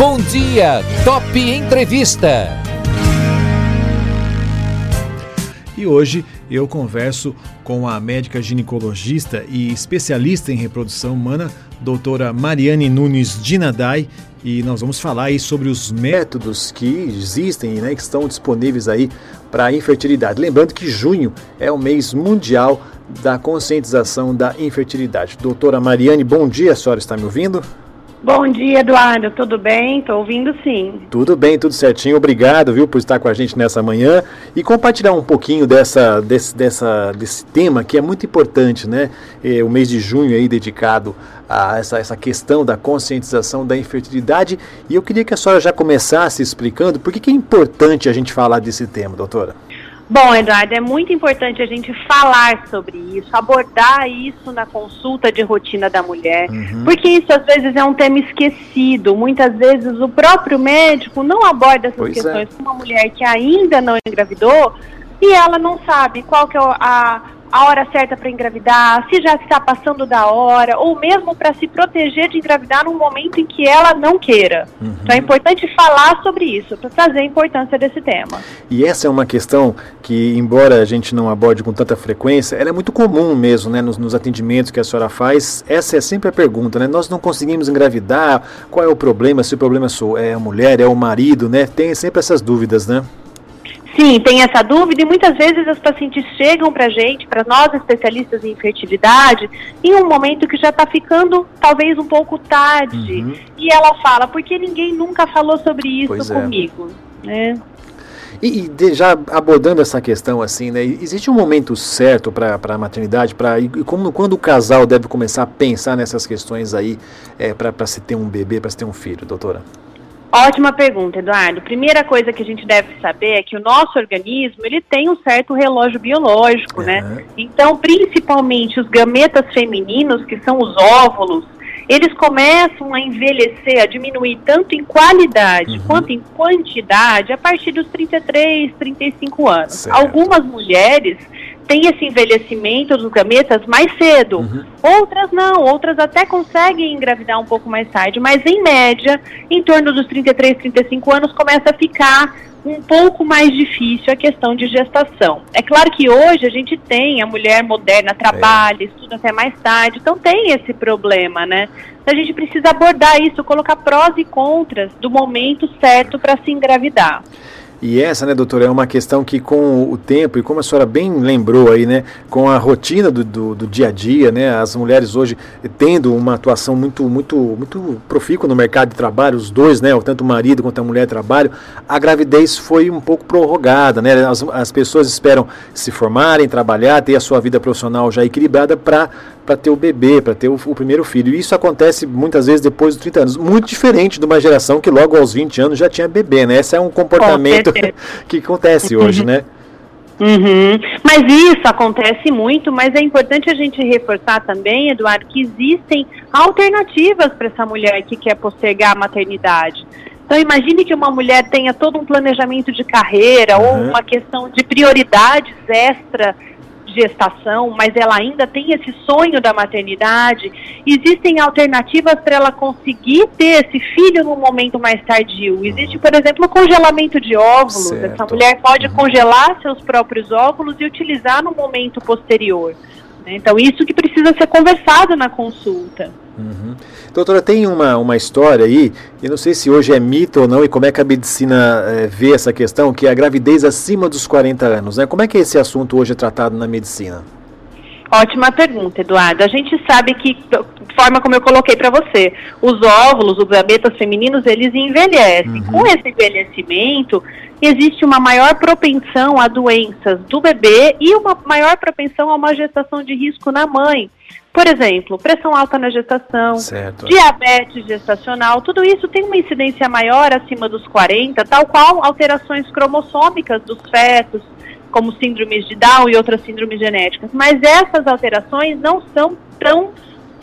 Bom dia, Top Entrevista. E hoje eu converso com a médica ginecologista e especialista em reprodução humana, doutora Mariane Nunes Dinadai, e nós vamos falar aí sobre os métodos que existem, né, que estão disponíveis aí para a infertilidade. Lembrando que junho é o mês mundial da conscientização da infertilidade. Doutora Mariane, bom dia, a senhora está me ouvindo? Bom dia, Eduardo. Tudo bem? Estou ouvindo sim. Tudo bem, tudo certinho. Obrigado, viu, por estar com a gente nessa manhã e compartilhar um pouquinho dessa, desse, dessa, desse tema que é muito importante, né? É, o mês de junho aí dedicado a essa, essa questão da conscientização da infertilidade. E eu queria que a senhora já começasse explicando por que, que é importante a gente falar desse tema, doutora. Bom, Eduardo, é muito importante a gente falar sobre isso, abordar isso na consulta de rotina da mulher, uhum. porque isso às vezes é um tema esquecido. Muitas vezes o próprio médico não aborda essas pois questões é. com uma mulher que ainda não engravidou e ela não sabe qual que é a, a hora certa para engravidar, se já está passando da hora, ou mesmo para se proteger de engravidar num momento em que ela não queira. Uhum. Então é importante falar sobre isso, para trazer a importância desse tema. E essa é uma questão que, embora a gente não aborde com tanta frequência, ela é muito comum mesmo, né, nos, nos atendimentos que a senhora faz. Essa é sempre a pergunta, né? Nós não conseguimos engravidar, qual é o problema? Se o problema é a mulher, é o marido, né? Tem sempre essas dúvidas, né? Sim, tem essa dúvida e muitas vezes as pacientes chegam para a gente, para nós especialistas em fertilidade, em um momento que já está ficando talvez um pouco tarde. Uhum. E ela fala, porque ninguém nunca falou sobre isso pois é. comigo. É. Né? E, e de, já abordando essa questão assim, né, existe um momento certo para a maternidade, para e como, quando o casal deve começar a pensar nessas questões aí é, para se ter um bebê, para se ter um filho, doutora? Ótima pergunta, Eduardo. Primeira coisa que a gente deve saber é que o nosso organismo ele tem um certo relógio biológico, uhum. né? Então, principalmente os gametas femininos, que são os óvulos, eles começam a envelhecer, a diminuir tanto em qualidade uhum. quanto em quantidade a partir dos 33, 35 anos. Certo. Algumas mulheres têm esse envelhecimento dos gametas mais cedo. Uhum. Outras não, outras até conseguem engravidar um pouco mais tarde, mas em média, em torno dos 33, 35 anos, começa a ficar um pouco mais difícil a questão de gestação. É claro que hoje a gente tem a mulher moderna trabalha, é. estuda até mais tarde, então tem esse problema, né? A gente precisa abordar isso, colocar prós e contras do momento certo para se engravidar. E essa, né, doutora, é uma questão que com o tempo, e como a senhora bem lembrou aí, né, com a rotina do, do, do, dia a dia, né, as mulheres hoje tendo uma atuação muito, muito, muito profícua no mercado de trabalho, os dois, né, tanto o marido quanto a mulher trabalham, a gravidez foi um pouco prorrogada, né, as, as pessoas esperam se formarem, trabalhar, ter a sua vida profissional já equilibrada para para ter o bebê, para ter o, o, primeiro filho. E isso acontece muitas vezes depois dos 30 anos. Muito diferente de uma geração que logo aos 20 anos já tinha bebê, né? Esse é um comportamento que acontece hoje, né? Uhum. Mas isso acontece muito, mas é importante a gente reforçar também, Eduardo, que existem alternativas para essa mulher que quer postergar a maternidade. Então imagine que uma mulher tenha todo um planejamento de carreira uhum. ou uma questão de prioridades extra gestação, mas ela ainda tem esse sonho da maternidade, existem alternativas para ela conseguir ter esse filho no momento mais tardio. Existe, por exemplo, o congelamento de óvulos. Certo. Essa mulher pode uhum. congelar seus próprios óvulos e utilizar no momento posterior. Né? Então, isso que precisa ser conversado na consulta. Uhum. Doutora, tem uma, uma história aí, eu não sei se hoje é mito ou não, e como é que a medicina é, vê essa questão, que é a gravidez acima dos 40 anos. Né? Como é que esse assunto hoje é tratado na medicina? Ótima pergunta, Eduardo. A gente sabe que, forma como eu coloquei para você, os óvulos, os gametas femininos, eles envelhecem. Uhum. Com esse envelhecimento, existe uma maior propensão a doenças do bebê e uma maior propensão a uma gestação de risco na mãe. Por exemplo, pressão alta na gestação, certo. diabetes gestacional, tudo isso tem uma incidência maior acima dos 40, tal qual alterações cromossômicas dos fetos, como síndromes de Down e outras síndromes genéticas. Mas essas alterações não são tão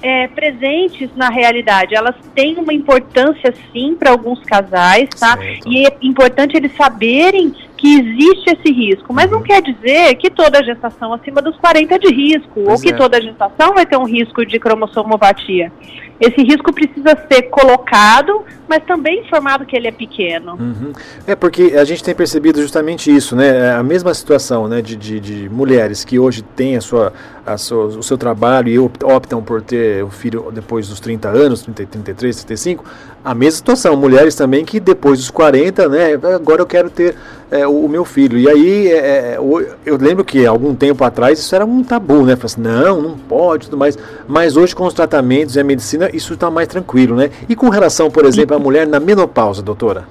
é, presentes na realidade. Elas têm uma importância sim para alguns casais, tá? Certo. E é importante eles saberem que existe esse risco, mas não quer dizer que toda gestação acima dos 40 é de risco, pois ou que é. toda gestação vai ter um risco de cromossomopatia. Esse risco precisa ser colocado, mas também informado que ele é pequeno. Uhum. É porque a gente tem percebido justamente isso, né? É a mesma situação, né, de, de, de mulheres que hoje têm a sua, a sua, o seu trabalho e optam por ter o filho depois dos 30 anos, 30, 33, 35. A mesma situação, mulheres também que depois dos 40, né? Agora eu quero ter é, o, o, meu filho. E aí, é, é eu lembro que algum tempo atrás isso era um tabu, né? Falei assim, não, não pode, tudo mais. Mas hoje, com os tratamentos e a medicina, isso está mais tranquilo, né? E com relação, por exemplo, à mulher na menopausa, doutora?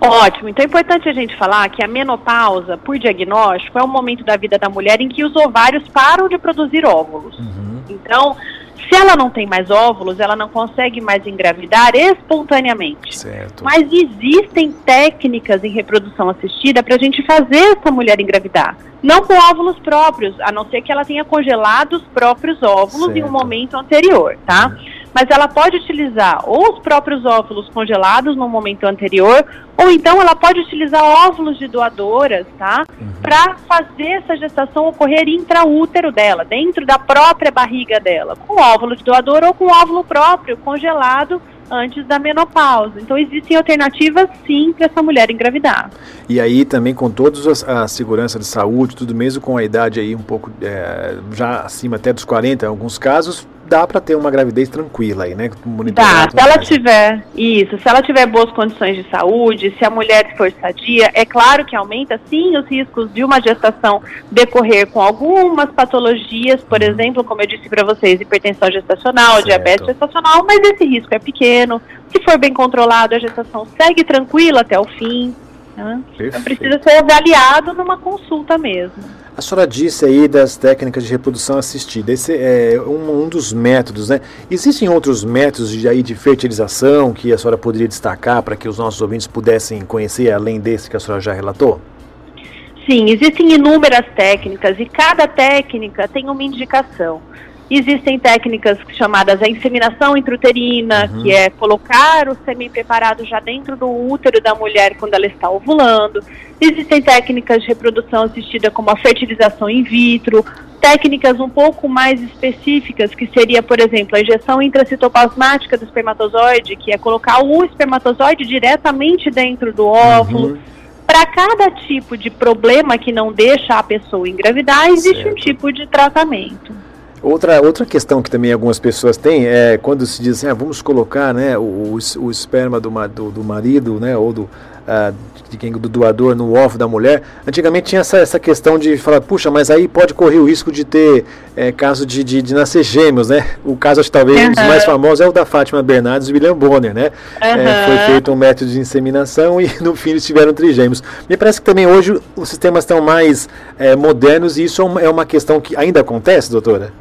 Ótimo. Então é importante a gente falar que a menopausa, por diagnóstico, é o momento da vida da mulher em que os ovários param de produzir óvulos. Uhum. Então, se ela não tem mais óvulos, ela não consegue mais engravidar espontaneamente. Certo. Mas existem técnicas em reprodução assistida para a gente fazer essa mulher engravidar. Não com óvulos próprios, a não ser que ela tenha congelado os próprios óvulos certo. em um momento anterior, tá? Uhum mas ela pode utilizar ou os próprios óvulos congelados no momento anterior, ou então ela pode utilizar óvulos de doadoras, tá? Uhum. Para fazer essa gestação ocorrer intraútero dela, dentro da própria barriga dela, com óvulo de doador ou com óvulo próprio congelado antes da menopausa. Então existem alternativas sim para essa mulher engravidar. E aí também com toda a segurança de saúde, tudo mesmo com a idade aí um pouco é, já acima até dos 40 em alguns casos, dá para ter uma gravidez tranquila aí, né? Dá, se ela tiver, isso, se ela tiver boas condições de saúde, se a mulher for sadia, é claro que aumenta sim os riscos de uma gestação decorrer com algumas patologias, por uhum. exemplo, como eu disse para vocês, hipertensão gestacional, certo. diabetes gestacional, mas esse risco é pequeno. Se for bem controlado, a gestação segue tranquila até o fim. Né? Então precisa ser avaliado numa consulta mesmo. A senhora disse aí das técnicas de reprodução assistida. Esse é um, um dos métodos, né? Existem outros métodos de, aí de fertilização que a senhora poderia destacar para que os nossos ouvintes pudessem conhecer, além desse que a senhora já relatou? Sim, existem inúmeras técnicas e cada técnica tem uma indicação. Existem técnicas chamadas a inseminação intrauterina, uhum. que é colocar o sêmen preparado já dentro do útero da mulher quando ela está ovulando. Existem técnicas de reprodução assistida como a fertilização in vitro, técnicas um pouco mais específicas, que seria, por exemplo, a injeção intracitoplasmática do espermatozoide, que é colocar o espermatozoide diretamente dentro do óvulo. Uhum. Para cada tipo de problema que não deixa a pessoa engravidar, existe certo. um tipo de tratamento. Outra, outra questão que também algumas pessoas têm é quando se diz assim, ah, vamos colocar né, o, o esperma do, do, do marido né, ou do, uh, de quem, do doador no ovo da mulher. Antigamente tinha essa, essa questão de falar, puxa, mas aí pode correr o risco de ter é, caso de, de, de, nascer gêmeos, né? O caso, acho talvez uhum. um dos mais famosos é o da Fátima Bernardes e William Bonner, né? Uhum. É, foi feito um método de inseminação e no fim eles tiveram trigêmeos. Me parece que também hoje os sistemas estão mais é, modernos e isso é uma questão que ainda acontece, doutora?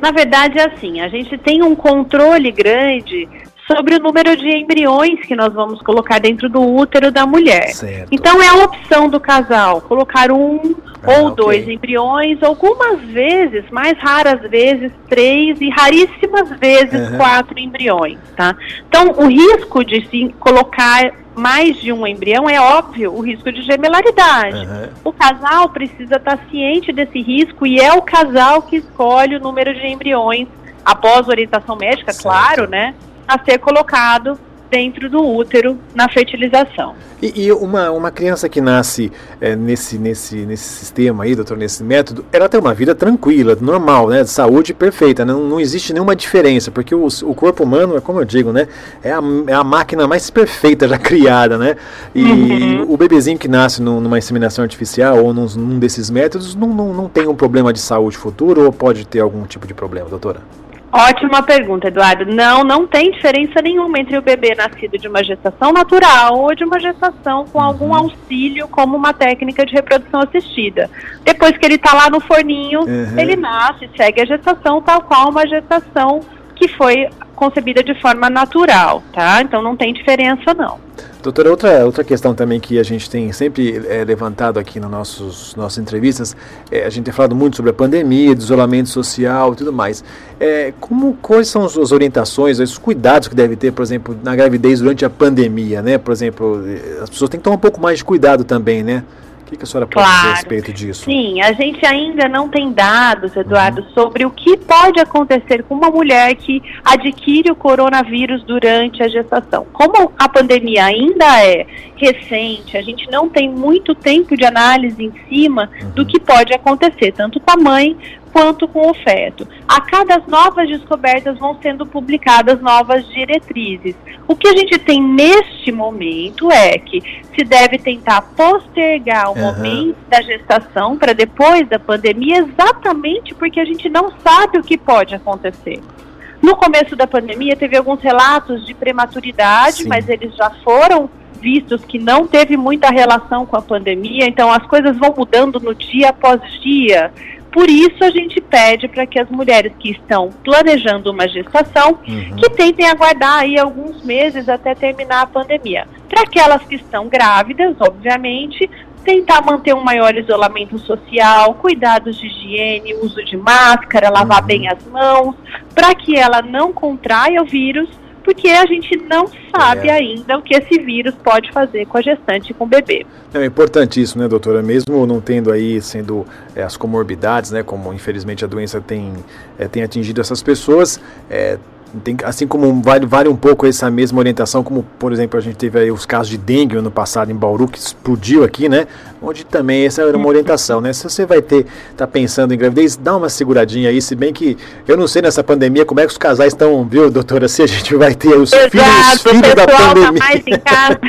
Na verdade, é assim, a gente tem um controle grande sobre o número de embriões que nós vamos colocar dentro do útero da mulher. Certo. Então é a opção do casal colocar um ah, ou okay. dois embriões, algumas vezes, mais raras vezes, três e raríssimas vezes uhum. quatro embriões, tá? Então o risco de se colocar mais de um embrião, é óbvio o risco de gemelaridade. Uhum. O casal precisa estar ciente desse risco e é o casal que escolhe o número de embriões após orientação médica, certo. claro, né, a ser colocado dentro do útero na fertilização. E, e uma, uma criança que nasce é, nesse, nesse, nesse sistema aí, doutor, nesse método, ela tem uma vida tranquila, normal, né? De saúde perfeita, não, não existe nenhuma diferença, porque o, o corpo humano, é como eu digo, né? É a, é a máquina mais perfeita já criada, né? E uhum. o bebezinho que nasce no, numa inseminação artificial ou num, num desses métodos não, não, não tem um problema de saúde futuro ou pode ter algum tipo de problema, doutora? Ótima pergunta, Eduardo. Não, não tem diferença nenhuma entre o bebê nascido de uma gestação natural ou de uma gestação com algum uhum. auxílio, como uma técnica de reprodução assistida. Depois que ele está lá no forninho, uhum. ele nasce, segue a gestação tal qual uma gestação que foi concebida de forma natural, tá? Então não tem diferença não. Doutora, outra, outra questão também que a gente tem sempre é, levantado aqui nas nossos, nossas entrevistas, é, a gente tem falado muito sobre a pandemia, do isolamento social e tudo mais. É, como, quais são as orientações, os cuidados que deve ter, por exemplo, na gravidez durante a pandemia, né? Por exemplo, as pessoas têm que tomar um pouco mais de cuidado também, né? O que, que a senhora pode claro. dizer a respeito disso? Sim, a gente ainda não tem dados, Eduardo, uhum. sobre o que pode acontecer com uma mulher que adquire o coronavírus durante a gestação. Como a pandemia ainda é recente, a gente não tem muito tempo de análise em cima uhum. do que pode acontecer, tanto com a mãe quanto com o feto. A cada novas descobertas vão sendo publicadas novas diretrizes. O que a gente tem neste momento é que se deve tentar postergar o uhum. momento da gestação para depois da pandemia, exatamente porque a gente não sabe o que pode acontecer. No começo da pandemia teve alguns relatos de prematuridade, Sim. mas eles já foram vistos que não teve muita relação com a pandemia, então as coisas vão mudando no dia após dia. Por isso a gente pede para que as mulheres que estão planejando uma gestação, uhum. que tentem aguardar aí alguns meses até terminar a pandemia. Para aquelas que estão grávidas, obviamente, tentar manter um maior isolamento social, cuidados de higiene, uso de máscara, lavar uhum. bem as mãos, para que ela não contraia o vírus porque a gente não sabe é. ainda o que esse vírus pode fazer com a gestante e com o bebê. É importante isso, né, doutora? Mesmo não tendo aí sendo é, as comorbidades, né, como infelizmente a doença tem, é, tem atingido essas pessoas, é, tem, assim como vale, vale um pouco essa mesma orientação, como por exemplo a gente teve aí os casos de dengue ano passado em Bauru, que explodiu aqui, né? Onde também essa era uma orientação, né? Se você vai ter, tá pensando em gravidez, dá uma seguradinha aí, se bem que eu não sei nessa pandemia como é que os casais estão, viu, doutora? Se a gente vai ter os Exato, filhos, filhos da tá pandemia. Tá mais em casa.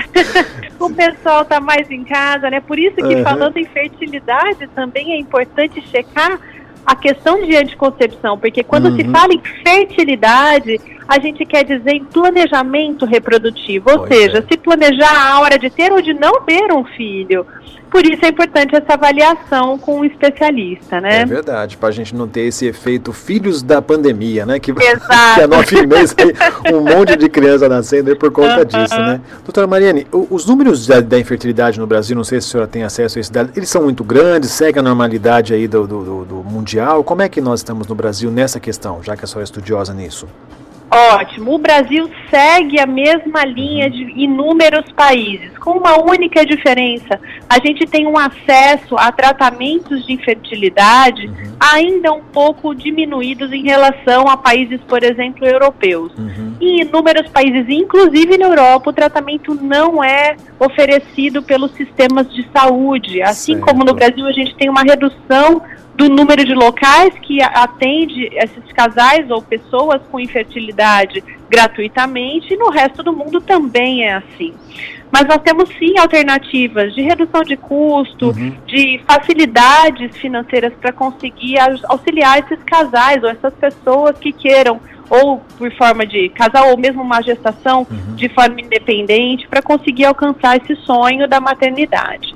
o pessoal tá mais em casa, né? Por isso que uhum. falando em fertilidade também é importante checar a questão de anticoncepção, porque quando uhum. se fala em fertilidade, a gente quer dizer em planejamento reprodutivo, ou pois seja, é. se planejar a hora de ter ou de não ter um filho. Por isso é importante essa avaliação com um especialista, né? É verdade, para a gente não ter esse efeito filhos da pandemia, né? Que, que a nove meses aí, um monte de criança nascendo por conta disso, né? Doutora Mariane, os números da, da, infertilidade no Brasil, não sei se a senhora tem acesso a esse dado, eles são muito grandes, segue a normalidade aí do, do, do mundial. Como é que nós estamos no Brasil nessa questão, já que a senhora é estudiosa nisso? Ótimo. O Brasil segue a mesma linha de inúmeros países, com uma única diferença. A gente tem um acesso a tratamentos de infertilidade uhum. ainda um pouco diminuídos em relação a países, por exemplo, europeus. Uhum. Em inúmeros países, inclusive na Europa, o tratamento não é oferecido pelos sistemas de saúde. Assim certo. como no Brasil, a gente tem uma redução do número de locais que atende esses casais ou pessoas com infertilidade gratuitamente, e no resto do mundo também é assim. Mas nós temos sim alternativas de redução de custo, uhum. de facilidades financeiras para conseguir auxiliar esses casais ou essas pessoas que queiram ou por forma de casal ou mesmo uma gestação uhum. de forma independente para conseguir alcançar esse sonho da maternidade.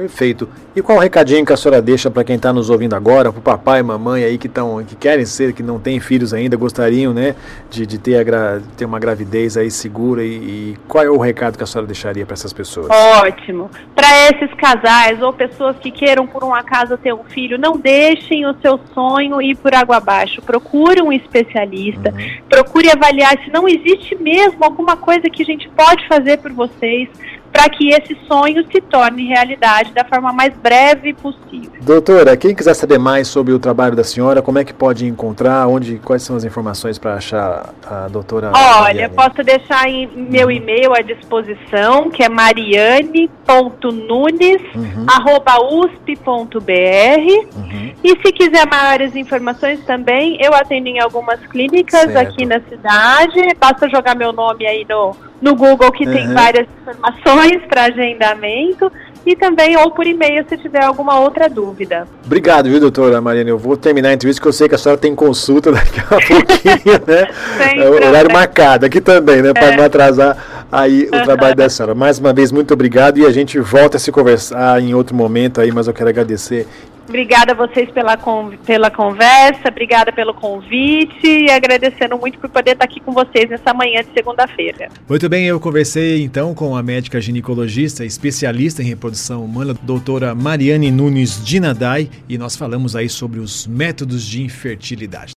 Perfeito. E qual o recadinho que a senhora deixa para quem está nos ouvindo agora, para o papai e mamãe aí que, tão, que querem ser, que não têm filhos ainda, gostariam né, de, de ter, gra, ter uma gravidez aí segura e, e, qual é o recado que a senhora deixaria para essas pessoas? Ótimo. Para esses casais ou pessoas que queiram por um acaso ter um filho, não deixem o seu sonho ir por água abaixo. Procure um especialista, uhum. procure avaliar se não existe mesmo alguma coisa que a gente pode fazer por vocês para que esse sonho se torne realidade da forma mais breve possível. Doutora, quem quiser saber mais sobre o trabalho da senhora, como é que pode encontrar? Onde, quais são as informações para achar a doutora? Olha, Mariane? posso deixar em meu uhum. e-mail à disposição, que é mariane.nunes@usp.br. Uhum. E se quiser maiores informações também, eu atendo em algumas clínicas certo. aqui na cidade. Basta jogar meu nome aí no no Google que uhum. tem várias informações para agendamento e também ou por e-mail se tiver alguma outra dúvida. Obrigado, viu, doutora Mariana? Eu vou terminar a entrevista, porque eu sei que a senhora tem consulta daqui a pouquinho, né? Sempre, é, horário marcado aqui também, né? Para é. não atrasar aí o trabalho da senhora. Mais uma vez, muito obrigado e a gente volta a se conversar em outro momento aí, mas eu quero agradecer Obrigada a vocês pela, pela conversa, obrigada pelo convite e agradecendo muito por poder estar aqui com vocês nessa manhã de segunda-feira. Muito bem, eu conversei então com a médica ginecologista, especialista em reprodução humana, doutora Mariane Nunes Dinadai, e nós falamos aí sobre os métodos de infertilidade.